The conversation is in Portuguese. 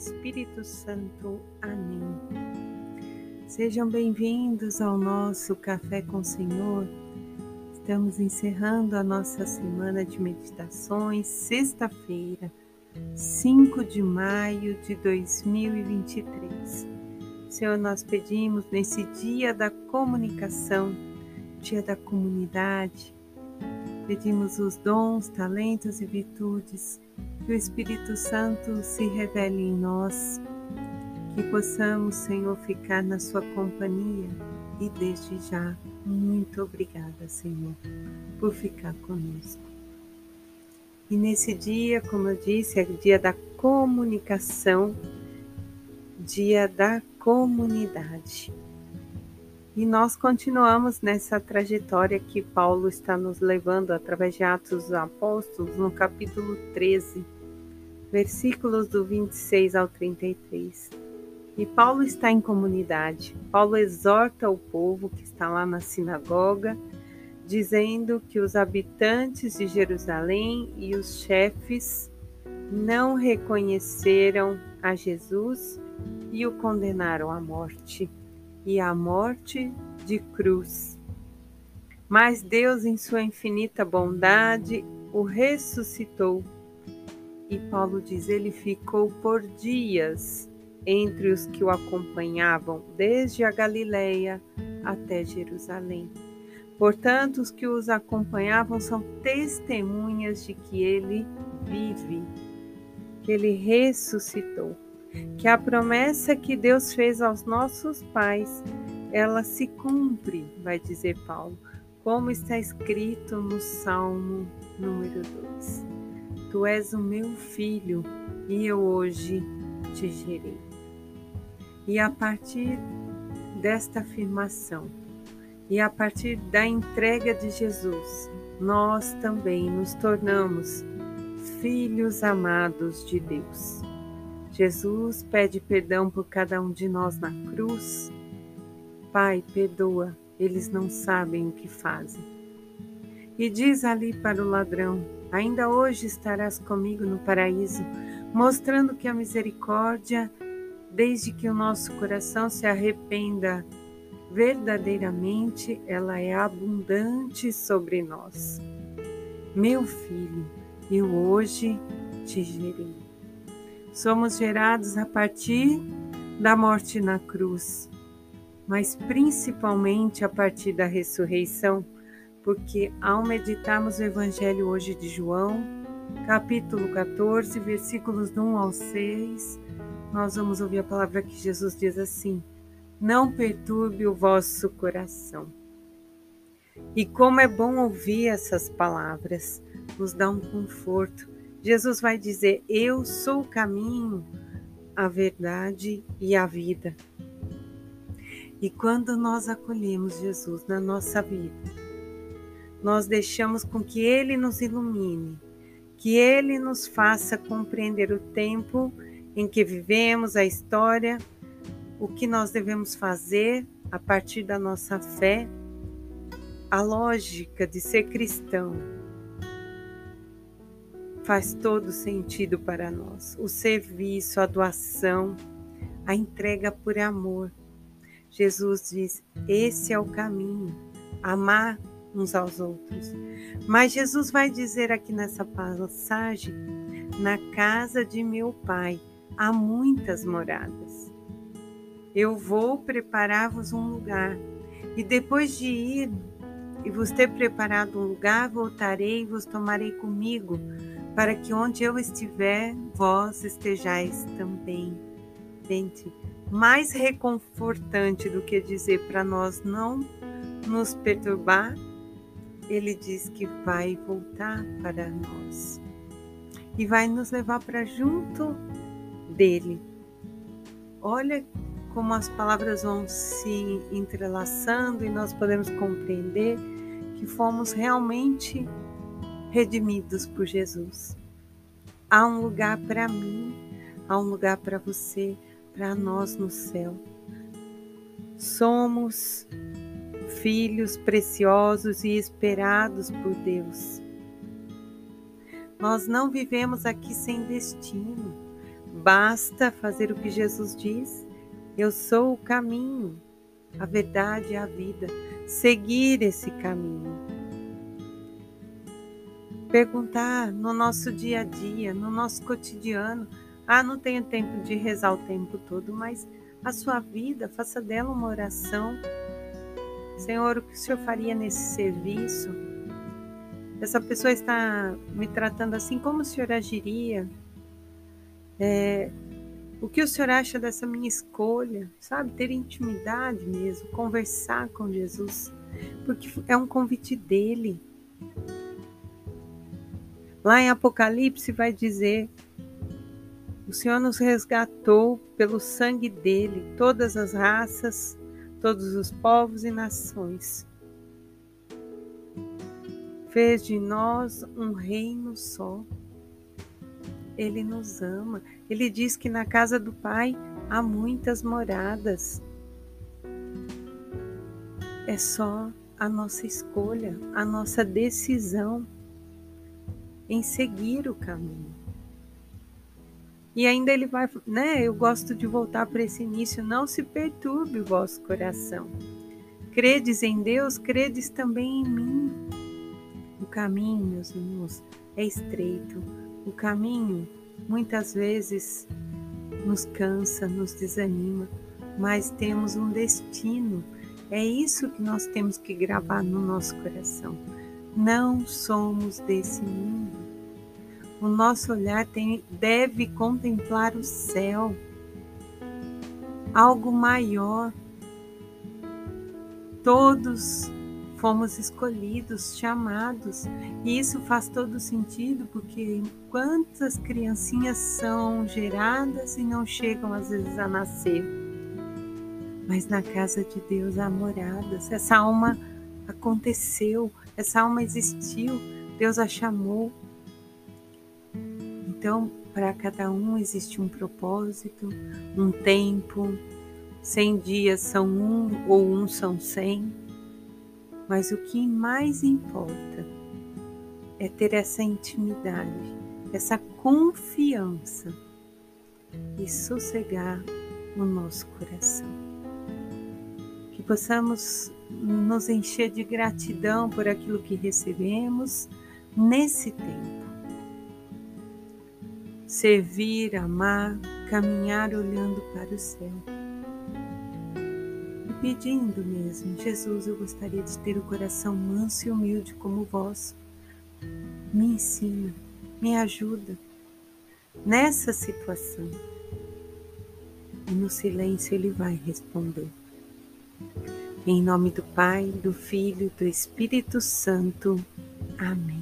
Espírito Santo. Amém. Sejam bem-vindos ao nosso Café com o Senhor. Estamos encerrando a nossa semana de meditações, sexta-feira, 5 de maio de 2023. Senhor, nós pedimos nesse dia da comunicação, dia da comunidade, pedimos os dons, talentos e virtudes que o Espírito Santo se revele em nós, que possamos, Senhor, ficar na Sua companhia e desde já, muito obrigada, Senhor, por ficar conosco. E nesse dia, como eu disse, é dia da comunicação, dia da comunidade. E nós continuamos nessa trajetória que Paulo está nos levando através de Atos dos Apóstolos, no capítulo 13, versículos do 26 ao 33. E Paulo está em comunidade. Paulo exorta o povo que está lá na sinagoga, dizendo que os habitantes de Jerusalém e os chefes não reconheceram a Jesus e o condenaram à morte e à morte de cruz. Mas Deus, em sua infinita bondade, o ressuscitou. E Paulo diz: ele ficou por dias entre os que o acompanhavam, desde a Galileia até Jerusalém. Portanto, os que os acompanhavam são testemunhas de que ele vive, que ele ressuscitou que a promessa que Deus fez aos nossos pais, ela se cumpre, vai dizer Paulo, como está escrito no Salmo número 2. Tu és o meu filho e eu hoje te gerei. E a partir desta afirmação, e a partir da entrega de Jesus, nós também nos tornamos filhos amados de Deus. Jesus pede perdão por cada um de nós na cruz. Pai, perdoa, eles não sabem o que fazem. E diz ali para o ladrão: Ainda hoje estarás comigo no paraíso, mostrando que a misericórdia, desde que o nosso coração se arrependa verdadeiramente, ela é abundante sobre nós. Meu filho, eu hoje te gerei. Somos gerados a partir da morte na cruz, mas principalmente a partir da ressurreição, porque ao meditarmos o Evangelho hoje de João, capítulo 14, versículos 1 ao 6, nós vamos ouvir a palavra que Jesus diz assim: Não perturbe o vosso coração. E como é bom ouvir essas palavras, nos dá um conforto Jesus vai dizer: Eu sou o caminho, a verdade e a vida. E quando nós acolhemos Jesus na nossa vida, nós deixamos com que Ele nos ilumine, que Ele nos faça compreender o tempo em que vivemos, a história, o que nós devemos fazer a partir da nossa fé, a lógica de ser cristão faz todo sentido para nós. O serviço, a doação, a entrega por amor. Jesus diz: esse é o caminho, amar uns aos outros. Mas Jesus vai dizer aqui nessa passagem: na casa de meu Pai há muitas moradas. Eu vou preparar-vos um lugar, e depois de ir e vos ter preparado um lugar, voltarei e vos tomarei comigo para que onde eu estiver, vós estejais também. Gente, mais reconfortante do que dizer para nós não nos perturbar, ele diz que vai voltar para nós e vai nos levar para junto dele. Olha como as palavras vão se entrelaçando e nós podemos compreender que fomos realmente redimidos por Jesus. Há um lugar para mim, há um lugar para você, para nós no céu. Somos filhos preciosos e esperados por Deus. Nós não vivemos aqui sem destino. Basta fazer o que Jesus diz. Eu sou o caminho, a verdade e a vida. Seguir esse caminho. Perguntar no nosso dia a dia, no nosso cotidiano. Ah, não tenho tempo de rezar o tempo todo, mas a sua vida, faça dela uma oração. Senhor, o que o Senhor faria nesse serviço? Essa pessoa está me tratando assim, como o Senhor agiria? É, o que o Senhor acha dessa minha escolha? Sabe, ter intimidade mesmo, conversar com Jesus, porque é um convite dele. Lá em Apocalipse vai dizer: o Senhor nos resgatou pelo sangue dele, todas as raças, todos os povos e nações. Fez de nós um reino só. Ele nos ama. Ele diz que na casa do Pai há muitas moradas. É só a nossa escolha, a nossa decisão em seguir o caminho. E ainda ele vai, né? Eu gosto de voltar para esse início. Não se perturbe o vosso coração. Credes em Deus, credes também em mim. O caminho, meus irmãos, é estreito. O caminho muitas vezes nos cansa, nos desanima, mas temos um destino. É isso que nós temos que gravar no nosso coração. Não somos desse mundo. O nosso olhar tem, deve contemplar o céu, algo maior. Todos fomos escolhidos, chamados, e isso faz todo sentido, porque quantas criancinhas são geradas e não chegam às vezes a nascer. Mas na casa de Deus há moradas. Essa alma aconteceu, essa alma existiu, Deus a chamou, então, para cada um existe um propósito, um tempo. Cem dias são um ou um são cem. Mas o que mais importa é ter essa intimidade, essa confiança e sossegar no nosso coração. Que possamos nos encher de gratidão por aquilo que recebemos nesse tempo servir, amar, caminhar olhando para o céu. E pedindo mesmo, Jesus, eu gostaria de ter o coração manso e humilde como o vosso. Me ensina, me ajuda nessa situação. E no silêncio ele vai responder. Em nome do Pai, do Filho do Espírito Santo. Amém.